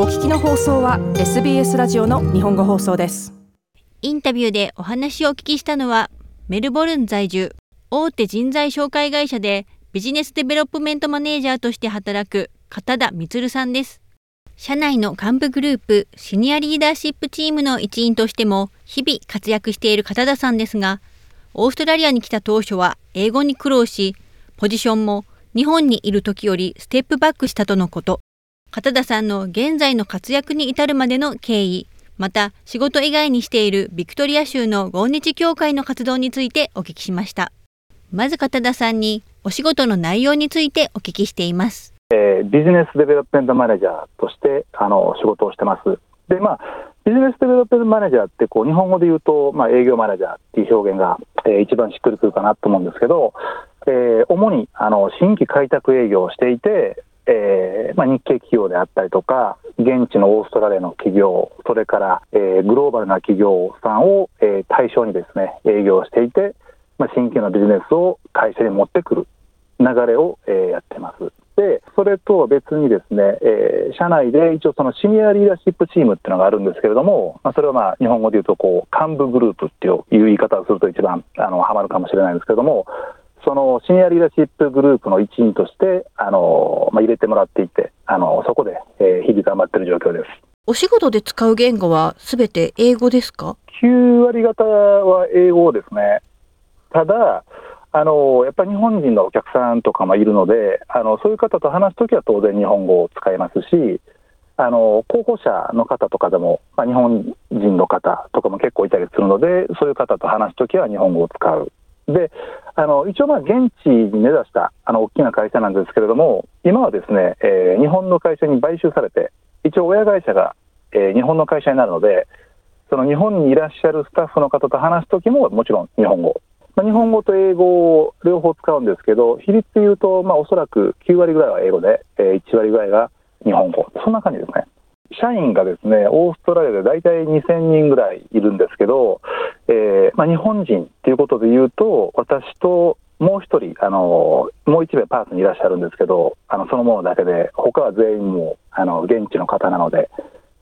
お聞きの放送は SBS ラジオの日本語放送です。インタビューでお話をお聞きしたのはメルボルン在住大手人材紹介会社でビジネスデベロップメントマネージャーとして働く片田充さんです。社内の幹部グループシニアリーダーシップチームの一員としても日々活躍している片田さんですがオーストラリアに来た当初は英語に苦労しポジションも日本にいる時よりステップバックしたとのこと。片田さんの現在の活躍に至るまでの経緯また仕事以外にしているビクトリア州の合日協会の活動についてお聞きしましたまず片田さんにお仕事の内容についてお聞きしていますえー、ビジネスデベロップメントマネージャーとしてあの仕事をしてます。でまあビジネスデベロップメントマネージャーってこう日本語で言うと、まあ、営業マネージャーっていう表現が、えー、一番しっくりくるかなと思うんですけど、えー、主にあの新規開拓営業をしていて、えーまあ、日系企業であったりとか現地のオーストラリアの企業それから、えー、グローバルな企業さんを、えー、対象にですね営業していて、まあ、新規のビジネスを会社に持ってくる流れを、えー、やってます。で、それとは別にですね、えー、社内で一応そのシニアリーダーシップチームっていうのがあるんですけれども、まあ、それはまあ日本語で言うとこう幹部グループっていう言い方をすると一番あのハマるかもしれないんですけれども、そのシニアリーダーシップグループの一員としてあの、まあ、入れてもらっていて、あのそこで、えー、日々頑張っている状況です。お仕事で使う言語はすべて英語ですか ?9 割方は英語ですね。ただ、あのやっぱり日本人のお客さんとかもいるので、あのそういう方と話すときは当然日本語を使いますし、あの候補者の方とかでも、まあ、日本人の方とかも結構いたりするので、そういう方と話すときは日本語を使う。であの一応、現地に根ざしたあの大きな会社なんですけれども、今はですね、えー、日本の会社に買収されて、一応、親会社が、えー、日本の会社になるので、その日本にいらっしゃるスタッフの方と話すときも、もちろん日本語まあ、日本語と英語を両方使うんですけど、比率でいうと、まあ、おそらく9割ぐらいは英語で、えー、1割ぐらいが日本語、そんな感じですね。社員がですね、オーストラリアで大体2000人ぐらいいるんですけど、えーまあ、日本人っていうことでいうと、私ともう一人、あのもう一名パーツにいらっしゃるんですけど、あのそのものだけで、他は全員もあの現地の方なので、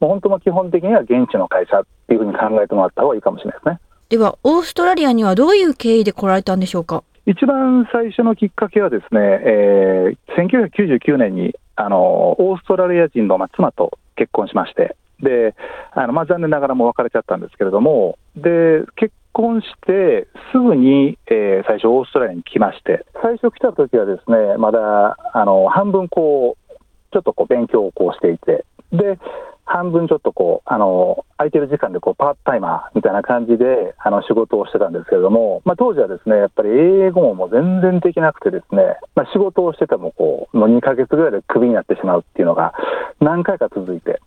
もう本当も基本的には現地の会社っていうふうに考えてもらった方がいいかもしれないですね。では、オーストラリアにはどういう経緯で来られたんでしょうか？一番最初のきっかけはですね、えー、1999年にあのオーストラリア人の、ま、妻と結婚しまして、であのまあ、残念ながらも別れちゃったんですけれども、で結婚してすぐに、えー、最初、オーストラリアに来まして、最初来た時はですねまだあの半分こう、ちょっとこう勉強をこうしていて、で半分ちょっとこう、あの、空いてる時間でこうパートタイマーみたいな感じで、あの、仕事をしてたんですけれども、まあ当時はですね、やっぱり英語ももう全然できなくてですね、まあ仕事をしててもこう、もう2ヶ月ぐらいでクビになってしまうっていうのが何回か続いて、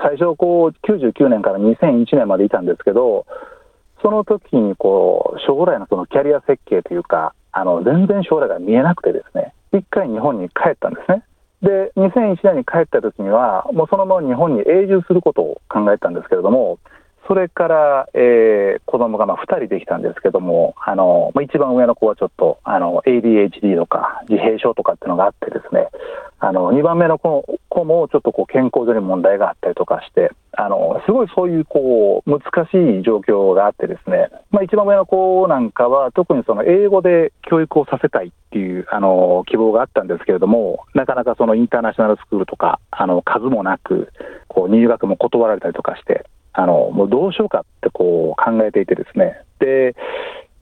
最初こう、99年から2001年までいたんですけど、その時にこう、将来のそのキャリア設計というか、あの、全然将来が見えなくてですね、一回日本に帰ったんですね。で、2001年に帰った時には、もうそのまま日本に永住することを考えたんですけれども、それから、えー、子供がまあ2人できたんですけども、あのまあ、一番上の子はちょっとあの ADHD とか自閉症とかっていうのがあってですね、あの2番目の子子もちょっとこう健康上に問題があったりとかして、あのすごいそういうこう難しい状況があってですね、まあ、一番上の子なんかは特にその英語で教育をさせたいっていうあの希望があったんですけれども、なかなかそのインターナショナルスクールとかあの数もなく、こう入学も断られたりとかして、あのもうどうしようかってこう考えていてですね。で、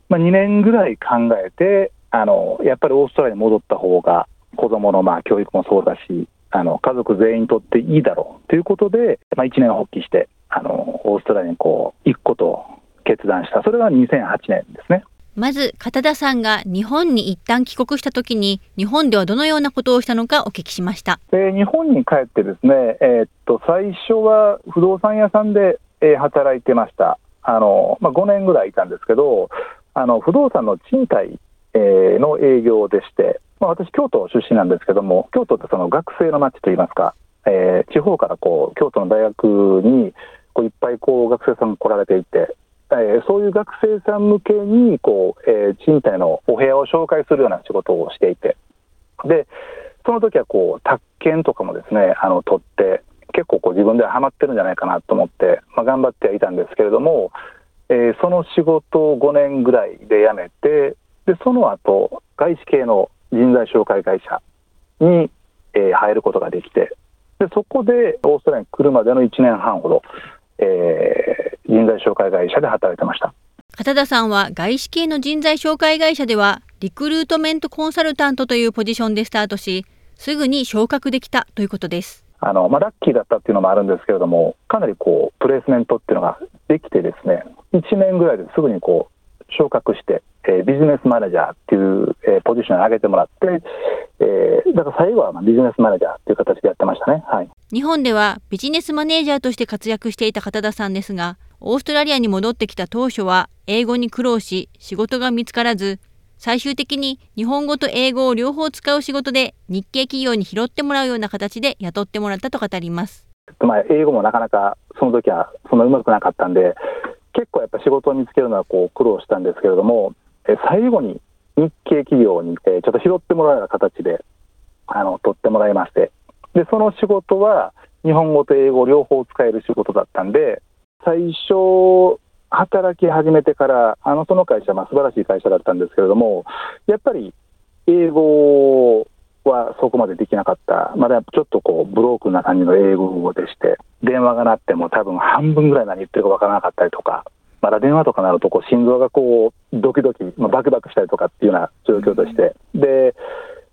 まあ、2年ぐらい考えてあのやっぱりオーストラリアに戻った方が子どものまあ教育もそうだしあの家族全員にとっていいだろうということで、まあ、一年発起してあのオーストラリアにこう行くことを決断した。それが2008年ですね。まず片田さんが日本に一旦帰国したときに日本ではどのようなことをしたのかお聞きしました、えー、日本に帰ってですね、えー、っと最初は不動産屋さんで、えー、働いてました。あの、まあ、5年ぐらいいたんですけどあの不動産の賃貸、え、の営業でして、まあ、私京都出身なんですけども京都ってその学生の街といいますか、えー、地方からこう京都の大学にこういっぱいこう学生さんが来られていてえー、そういう学生さん向けにこう、えー、賃貸のお部屋を紹介するような仕事をしていて、でその時はこう宅建とかもですねあの取って、結構こう自分ではハマってるんじゃないかなと思って、まあ、頑張ってはいたんですけれども、えーその仕事を5年ぐらいで辞めて、でその後外資系の人材紹介会社に、えー入ることができて、でそこでオーストラリアに来るまでの1年半ほど、えー人材紹介会社で働いてました。片田さんは外資系の人材紹介会社ではリクルートメントコンサルタントというポジションでスタートしすぐに昇格できたということですあのまあ、ラッキーだったっていうのもあるんですけれども、かなりこうプレイスメントっていうのができて、ですね1年ぐらいですぐにこう昇格して、えービジネスマネージャーっていう、えーポジションに上げてもらって、えーだから最後はまあビジネスマネージャーっていう形でやってましたね。はい日本ではビジネスマネージャーとして活躍していた片田さんですがオーストラリアに戻ってきた当初は英語に苦労し仕事が見つからず最終的に日本語と英語を両方使う仕事で日系企業に拾ってもらうような形で雇ってもらったと語りますまあ、英語もなかなかその時はそんなうまくなかったんで、結構やっぱ仕事を見つけるのはこう苦労したんですけれども、え最後に日系企業に、えちょっと拾ってもらうような形であの取ってもらいまして、でその仕事は日本語と英語両方使える仕事だったんで、最初、働き始めてから、あのその会社、ま素晴らしい会社だったんですけれども、やっぱり英語をはそこまでできなかった、まだちょっとこうブロークな感じの英語でして、電話が鳴っても多分半分ぐらい何言ってるかわからなかったりとか、まだ電話とかなるとこう心臓がこうドキドキ、まあ、バクバクしたりとかっていうような状況として、で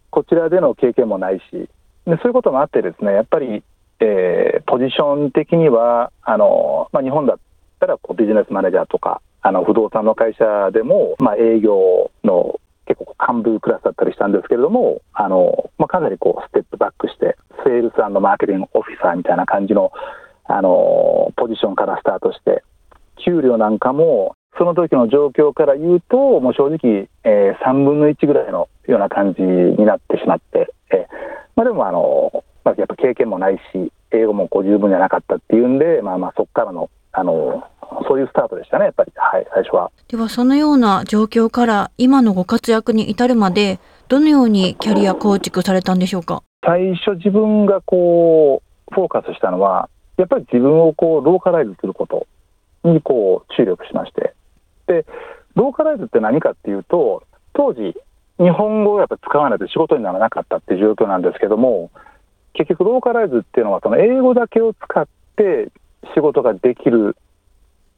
こちらでの経験もないし、でそういうこともあってですね、やっぱり、えーポジション的には、あのまあ、日本だったらこうビジネスマネージャーとか、あの不動産の会社でも、まあ、営業の結構幹部クラスだったりしたんですけれども、あのまあ、かなりこうステップバックして、セールスマーケティングオフィサーみたいな感じのあのポジションからスタートして、給料なんかも、その時の状況から言うと、もう正直、えー3分の1ぐらいのような感じになってしまって、えーまあ、でもあの、まあ、やっぱ経験もないし、英語もこう十分じゃなかったっていうんで、まあ、まあそこからのあの、そういうスタートでしたね、やっぱり、はい、最初は。ではそのような状況から今のご活躍に至るまでどのようにキャリア構築されたんでしょうか？最初自分がこうフォーカスしたのはやっぱり自分をこうローカライズすることにこう注力しまして。でローカライズって何かっていうと当時日本語をやっぱ使わないと仕事にならなかったっていう状況なんですけども結局ローカライズっていうのはその英語だけを使って仕事ができる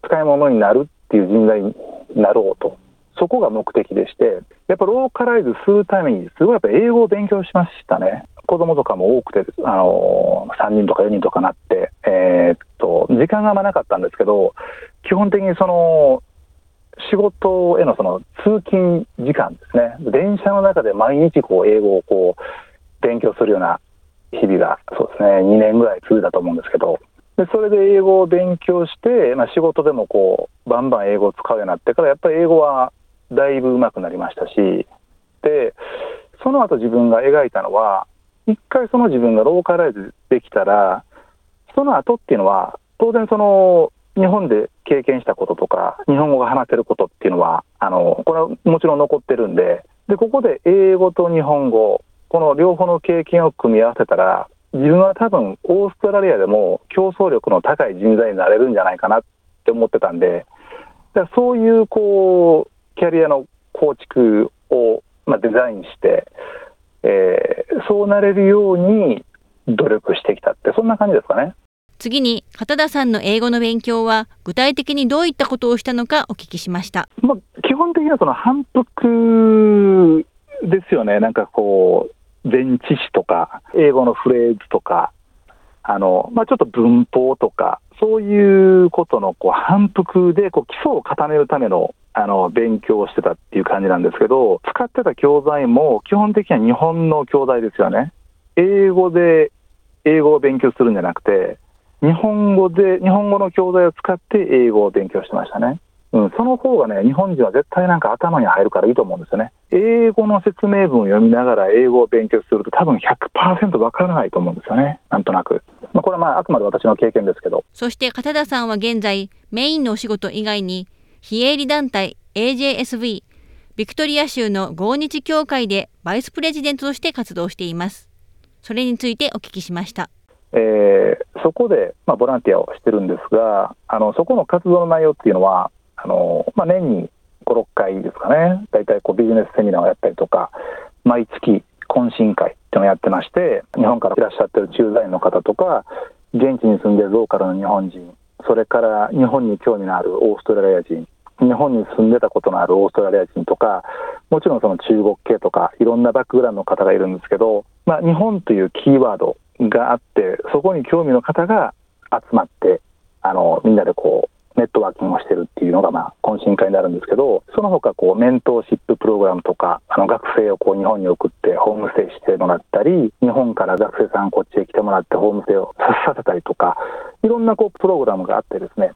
使い物になるっていう人材になろうとそこが目的でして、やっぱローカライズするために、すごいやっぱ英語を勉強しましたね。子供とかも多くて、あの3人とか4人とかなって、えーっと、時間があまなかったんですけど、基本的にその、仕事へのその通勤時間ですね、電車の中で毎日こう英語をこう勉強するような日々が、そうですね、2年ぐらい続いたと思うんですけど、でそれで英語を勉強して、まあ、仕事でもこうバンバン英語を使うようになってから、やっぱり英語はだいぶ上手くなりましたし、でその後自分が描いたのは、一回その自分がローカライズできたら、その後っていうのは、当然その、日本で経験したこととか、日本語が話せることっていうのは、あのこれはもちろん残ってるんでで、ここで英語と日本語、この両方の経験を組み合わせたら、自分は多分、オーストラリアでも競争力の高い人材になれるんじゃないかなって思ってたんで、だそういうこうキャリアの構築を、まあ、デザインして、えーそうなれるように努力してきたって、そんな感じですかね。次に片田さんの英語の勉強は具体的にどういったことをしたのかお聞きしましたまあ、基本的にはその反復ですよね、なんかこう、前置詞とか、英語のフレーズとか、あのまあ、ちょっと文法とか、そういうことのこう反復でこう基礎を固めるためのあの勉強をしてたっていう感じなんですけど、使ってた教材も基本的には日本の教材ですよね。英語で英語を勉強するんじゃなくて、日本語で、日本語の教材を使って英語を勉強してましたね。うん、その方がね、日本人は絶対なんか頭に入るからいいと思うんですよね。英語の説明文を読みながら英語を勉強すると多分100%わからないと思うんですよね。なんとなく。まあ、これはまああくまで私の経験ですけど。そして片田さんは現在メインのお仕事以外に非営利団体 AJSV ビクトリア州の合日協会でバイスプレジデントとして活動していますそれについてお聞きしましたえー、そこで、まあ、ボランティアをしてるんですが、あのそこの活動の内容っていうのは、あのまあ、年に5、6回ですかね、大体こうビジネスセミナーをやったりとか、毎月懇親会っていうのをやってまして、日本からいらっしゃってる駐在員の方とか、現地に住んでるローカルの日本人、それから日本に興味のあるオーストラリア人、日本に住んでたことのあるオーストラリア人とか、もちろんその中国系とか、いろんなバックグラウンドの方がいるんですけど、まあ、日本というキーワードがあって、そこに興味の方が集まって、あのみんなでこうネットワーキングをしてるっていうのが、まあ、懇親会になるんですけど、その他こうメントーシッププログラムとか、あの学生をこう日本に送ってホームステイしてもらったり、日本から学生さんこっちへ来てもらってホームステイをさせたりとか、いろんなこうプログラムがあってですね、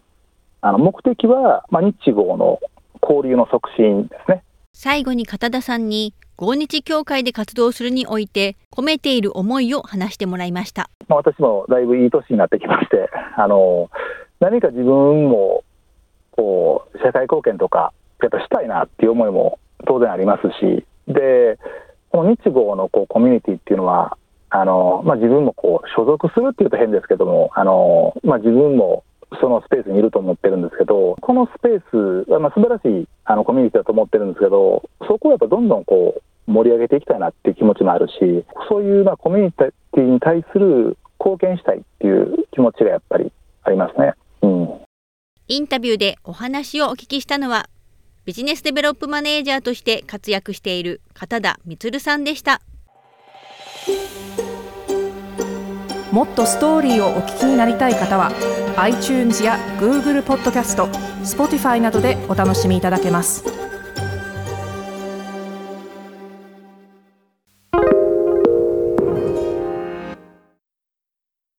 あの目的は、まあ、日豪の交流の促進ですね。最後に片田さんに合日協会で活動するにおいて込めている思いを話してもらいました、まあ、私もだいぶいい年になってきましてあの何か自分もこう社会貢献とかやっぱしたいなっていう思いも当然ありますしでこの日豪のこうコミュニティっていうのはあの、まあ、自分もこう所属するっていうと変ですけどもあの、まあ、自分もそのスペースにいると思ってるんですけど、このスペースはまあ素晴らしいあのコミュニティだと思ってるんですけど、そこをやっぱどんどんこう盛り上げていきたいなっていう気持ちもあるし、そういうまあコミュニティに対する貢献したいっていう気持ちがやっぱりありますね。うん、インタビューでお話をお聞きしたのは、ビジネスデベロップマネージャーとして活躍している片田充さんでした。もっとストーリーをお聞きになりたい方は iTunes や Google ポッドキャスト Spotify などでお楽しみいただけます。